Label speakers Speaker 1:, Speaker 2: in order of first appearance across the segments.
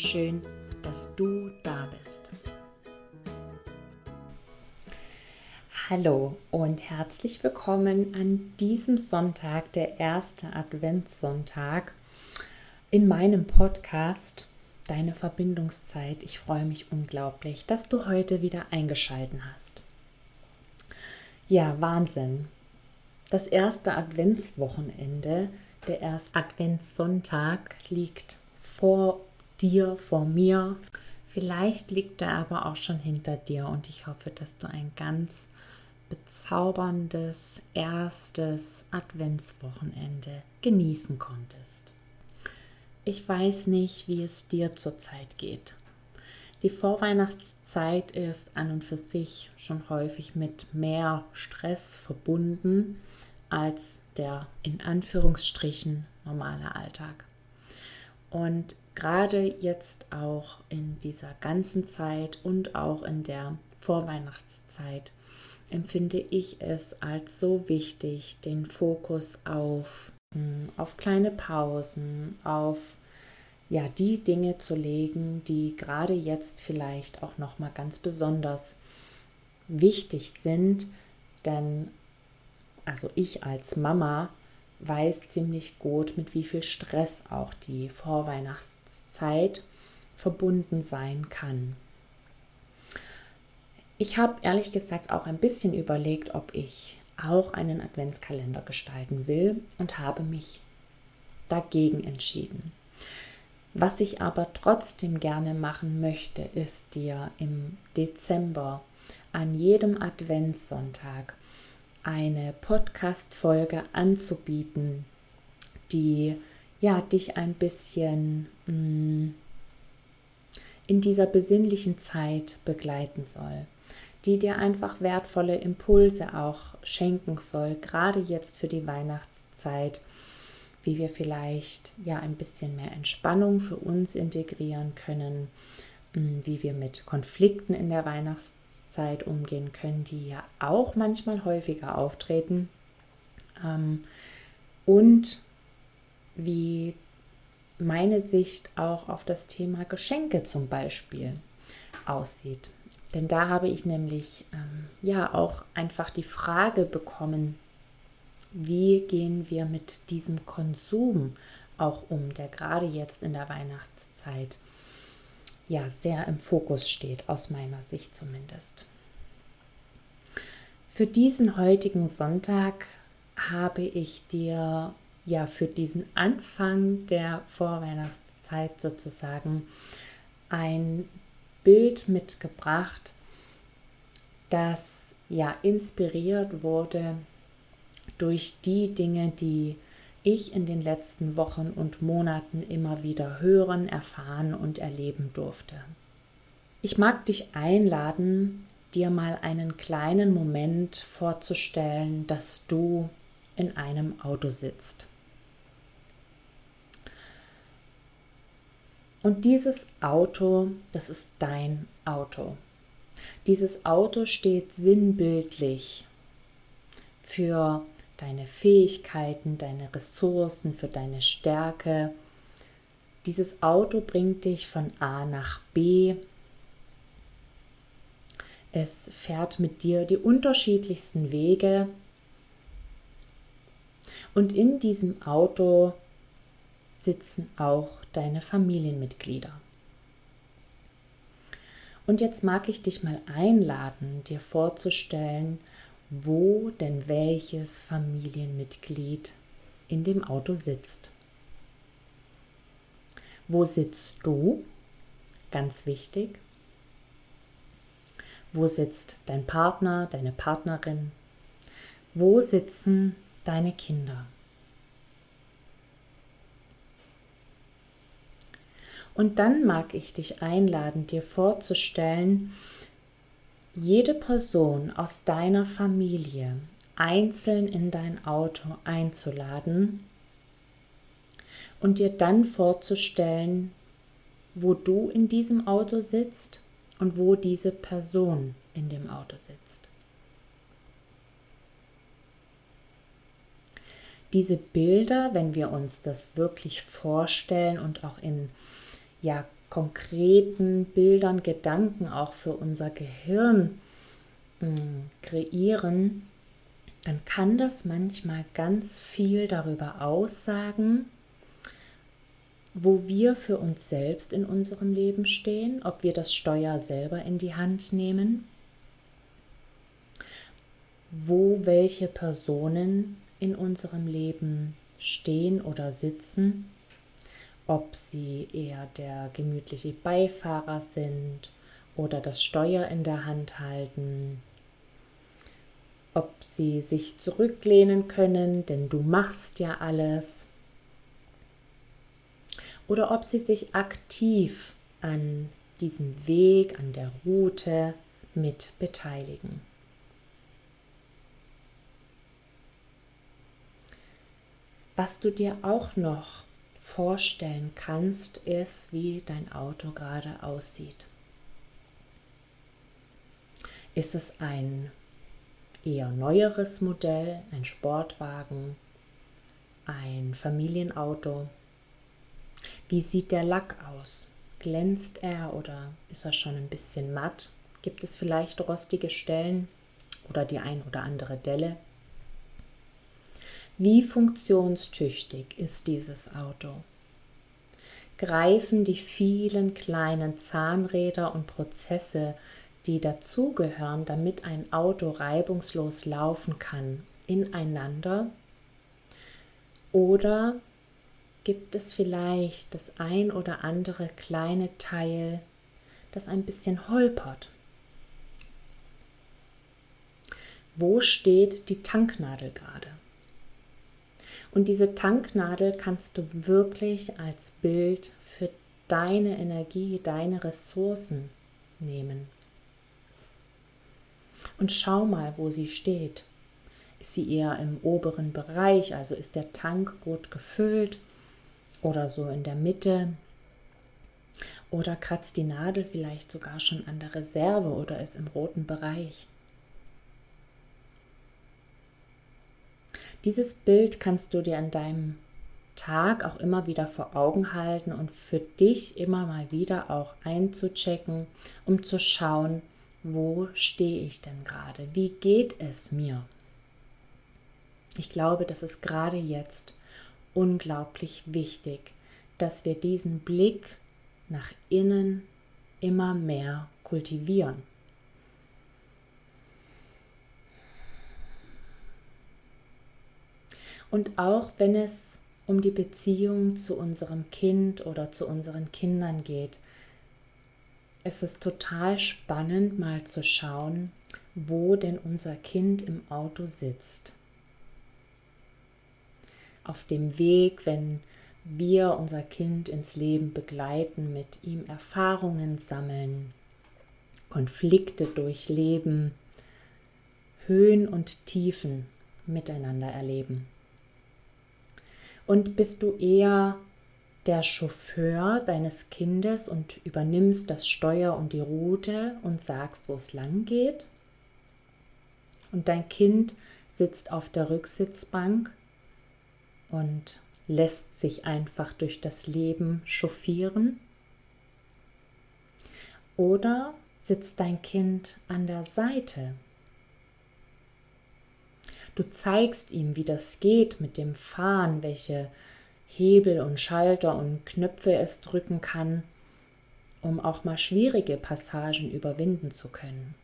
Speaker 1: Schön, dass du da bist. Hallo und herzlich willkommen an diesem Sonntag, der erste Adventssonntag, in meinem Podcast Deine Verbindungszeit. Ich freue mich unglaublich, dass du heute wieder eingeschalten hast. Ja, Wahnsinn. Das erste Adventswochenende, der erste Adventssonntag liegt vor dir, vor mir. Vielleicht liegt er aber auch schon hinter dir und ich hoffe, dass du ein ganz bezauberndes erstes Adventswochenende genießen konntest. Ich weiß nicht, wie es dir zurzeit geht. Die Vorweihnachtszeit ist an und für sich schon häufig mit mehr Stress verbunden als der in Anführungsstrichen normale Alltag. Und gerade jetzt auch in dieser ganzen Zeit und auch in der Vorweihnachtszeit empfinde ich es als so wichtig, den Fokus auf, auf kleine Pausen, auf ja, die Dinge zu legen, die gerade jetzt vielleicht auch noch mal ganz besonders wichtig sind, denn also ich als Mama weiß ziemlich gut, mit wie viel Stress auch die Vorweihnachtszeit verbunden sein kann. Ich habe ehrlich gesagt auch ein bisschen überlegt, ob ich auch einen Adventskalender gestalten will und habe mich dagegen entschieden. Was ich aber trotzdem gerne machen möchte, ist dir im Dezember an jedem Adventssonntag eine Podcast-Folge anzubieten, die ja dich ein bisschen mh, mm, in dieser besinnlichen Zeit begleiten soll, die dir einfach wertvolle Impulse auch schenken soll, gerade jetzt für die Weihnachtszeit, wie wir vielleicht ja ein bisschen mehr Entspannung für uns integrieren können, mm, wie wir mit Konflikten in der Weihnachtszeit Zeit umgehen können, die ja auch manchmal häufiger auftreten. Ähm, und wie meine Sicht auch auf das Thema Geschenke zum Beispiel aussieht. Denn da habe ich nämlich ähm, ja auch einfach die Frage bekommen, wie gehen wir mit diesem Konsum auch um, der gerade jetzt in der Weihnachtszeit ja sehr im Fokus steht, aus meiner Sicht zumindest. Für diesen heutigen Sonntag habe ich dir ja für diesen Anfang der Vorweihnachtszeit sozusagen ein Bild mitgebracht, das ja inspiriert wurde durch die Dinge, die ich in den letzten Wochen und Monaten immer wieder hören, erfahren und erleben durfte. Ich mag dich einladen, dir mal einen kleinen Moment vorzustellen, dass du in einem Auto sitzt. Und dieses Auto, das ist dein Auto. Dieses Auto steht sinnbildlich für deine Fähigkeiten, deine Ressourcen, für deine Stärke. Dieses Auto bringt dich von A nach B. Es fährt mit dir die unterschiedlichsten Wege. Und in diesem Auto sitzen auch deine Familienmitglieder. Und jetzt mag ich dich mal einladen, dir vorzustellen, wo denn welches Familienmitglied in dem Auto sitzt. Wo sitzt du? Ganz wichtig. Wo sitzt dein Partner, deine Partnerin? Wo sitzen deine Kinder? Und dann mag ich dich einladen, dir vorzustellen, jede Person aus deiner Familie einzeln in dein Auto einzuladen und dir dann vorzustellen, wo du in diesem Auto sitzt und wo diese Person in dem Auto sitzt. Diese Bilder, wenn wir uns das wirklich vorstellen und auch in ja, konkreten Bildern, Gedanken auch für unser Gehirn mh, mm, kreieren, dann kann das manchmal ganz viel darüber aussagen, wo wir für uns selbst in unserem Leben stehen, ob wir das Steuer selber in die Hand nehmen, wo welche Personen in unserem Leben stehen oder sitzen ob sie eher der gemütliche Beifahrer sind oder das Steuer in der Hand halten, ob sie sich zurücklehnen können, denn du machst ja alles, oder ob sie sich aktiv an diesem Weg, an der Route mit beteiligen. Was du dir auch noch vorstellen kannst, ist, wie dein Auto gerade aussieht. Ist es ein eher neueres Modell, ein Sportwagen, ein Familienauto? Wie sieht der Lack aus? Glänzt er oder ist er schon ein bisschen matt? Gibt es vielleicht rostige Stellen oder die ein oder andere Delle? Wie funktionstüchtig ist dieses Auto? Greifen die vielen kleinen Zahnräder und Prozesse, die dazugehören, damit ein Auto reibungslos laufen kann, ineinander? Oder gibt es vielleicht das ein oder andere kleine Teil, das ein bisschen holpert? Wo steht die Tanknadel gerade? Und diese Tanknadel kannst du wirklich als Bild für deine Energie, deine Ressourcen nehmen. Und schau mal, wo sie steht. Ist sie eher im oberen Bereich, also ist der Tank gut gefüllt oder so in der Mitte? Oder kratzt die Nadel vielleicht sogar schon an der Reserve oder ist im roten Bereich? Dieses Bild kannst du dir an deinem Tag auch immer wieder vor Augen halten und für dich immer mal wieder auch einzuchecken, um zu schauen, wo stehe ich denn gerade? Wie geht es mir? Ich glaube, das ist gerade jetzt unglaublich wichtig, dass wir diesen Blick nach innen immer mehr kultivieren. Und auch wenn es um die Beziehung zu unserem Kind oder zu unseren Kindern geht, ist es total spannend mal zu schauen, wo denn unser Kind im Auto sitzt. Auf dem Weg, wenn wir unser Kind ins Leben begleiten, mit ihm Erfahrungen sammeln, Konflikte durchleben, Höhen und Tiefen miteinander erleben. Und bist du eher der Chauffeur deines Kindes und übernimmst das Steuer und die Route und sagst, wo es lang geht? Und dein Kind sitzt auf der Rücksitzbank und lässt sich einfach durch das Leben chauffieren? Oder sitzt dein Kind an der Seite Du zeigst ihm, wie das geht mit dem Fahren, welche Hebel und Schalter und Knöpfe es drücken kann, um auch mal schwierige Passagen überwinden zu können.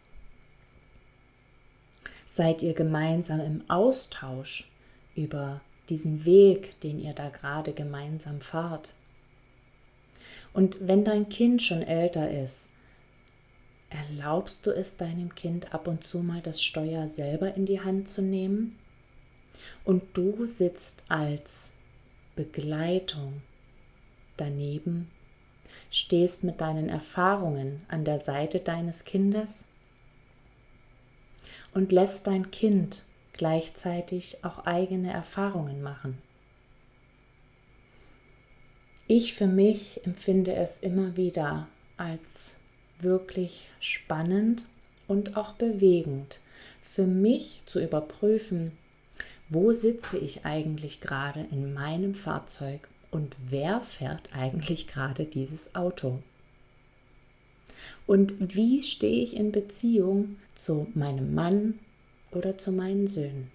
Speaker 1: Seid ihr gemeinsam im Austausch über diesen Weg, den ihr da gerade gemeinsam fahrt. Und wenn dein Kind schon älter ist, Erlaubst du es deinem Kind ab und zu mal das Steuer selber in die Hand zu nehmen? Und du sitzt als Begleitung daneben, stehst mit deinen Erfahrungen an der Seite deines Kindes und lässt dein Kind gleichzeitig auch eigene Erfahrungen machen. Ich für mich empfinde es immer wieder als wirklich spannend und auch bewegend, für mich zu überprüfen, wo sitze ich eigentlich gerade in meinem Fahrzeug und wer fährt eigentlich gerade dieses Auto? Und wie stehe ich in Beziehung zu meinem Mann oder zu meinen Söhnen?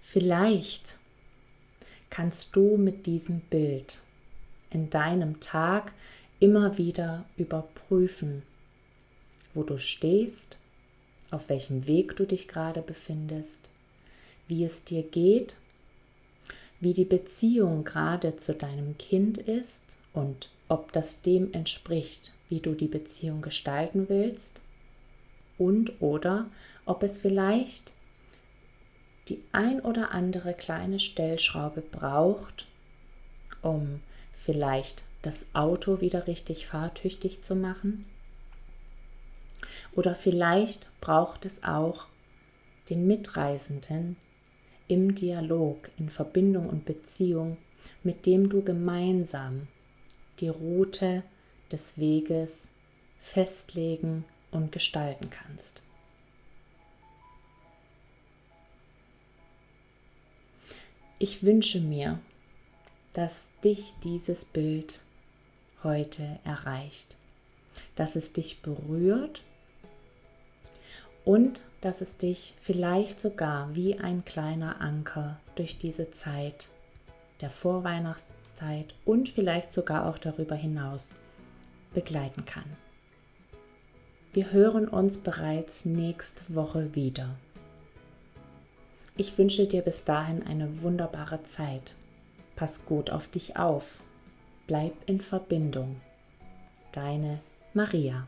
Speaker 1: Vielleicht kannst du mit diesem Bild in deinem Tag immer wieder überprüfen, wo du stehst, auf welchem Weg du dich gerade befindest, wie es dir geht, wie die Beziehung gerade zu deinem Kind ist und ob das dem entspricht, wie du die Beziehung gestalten willst und oder ob es vielleicht die ein oder andere kleine Stellschraube braucht, um vielleicht das Auto wieder richtig fahrtüchtig zu machen. Oder vielleicht braucht es auch den Mitreisenden im Dialog, in Verbindung und Beziehung, mit dem du gemeinsam die Route des Weges festlegen und gestalten kannst. Ich wünsche mir, dass dich dieses Bild heute erreicht, dass es dich berührt und dass es dich vielleicht sogar wie ein kleiner Anker durch diese Zeit der Vorweihnachtszeit und vielleicht sogar auch darüber hinaus begleiten kann. Wir hören uns bereits nächste Woche wieder. Ich wünsche dir bis dahin eine wunderbare Zeit. Pass gut auf dich auf. Bleib in Verbindung. Deine Maria.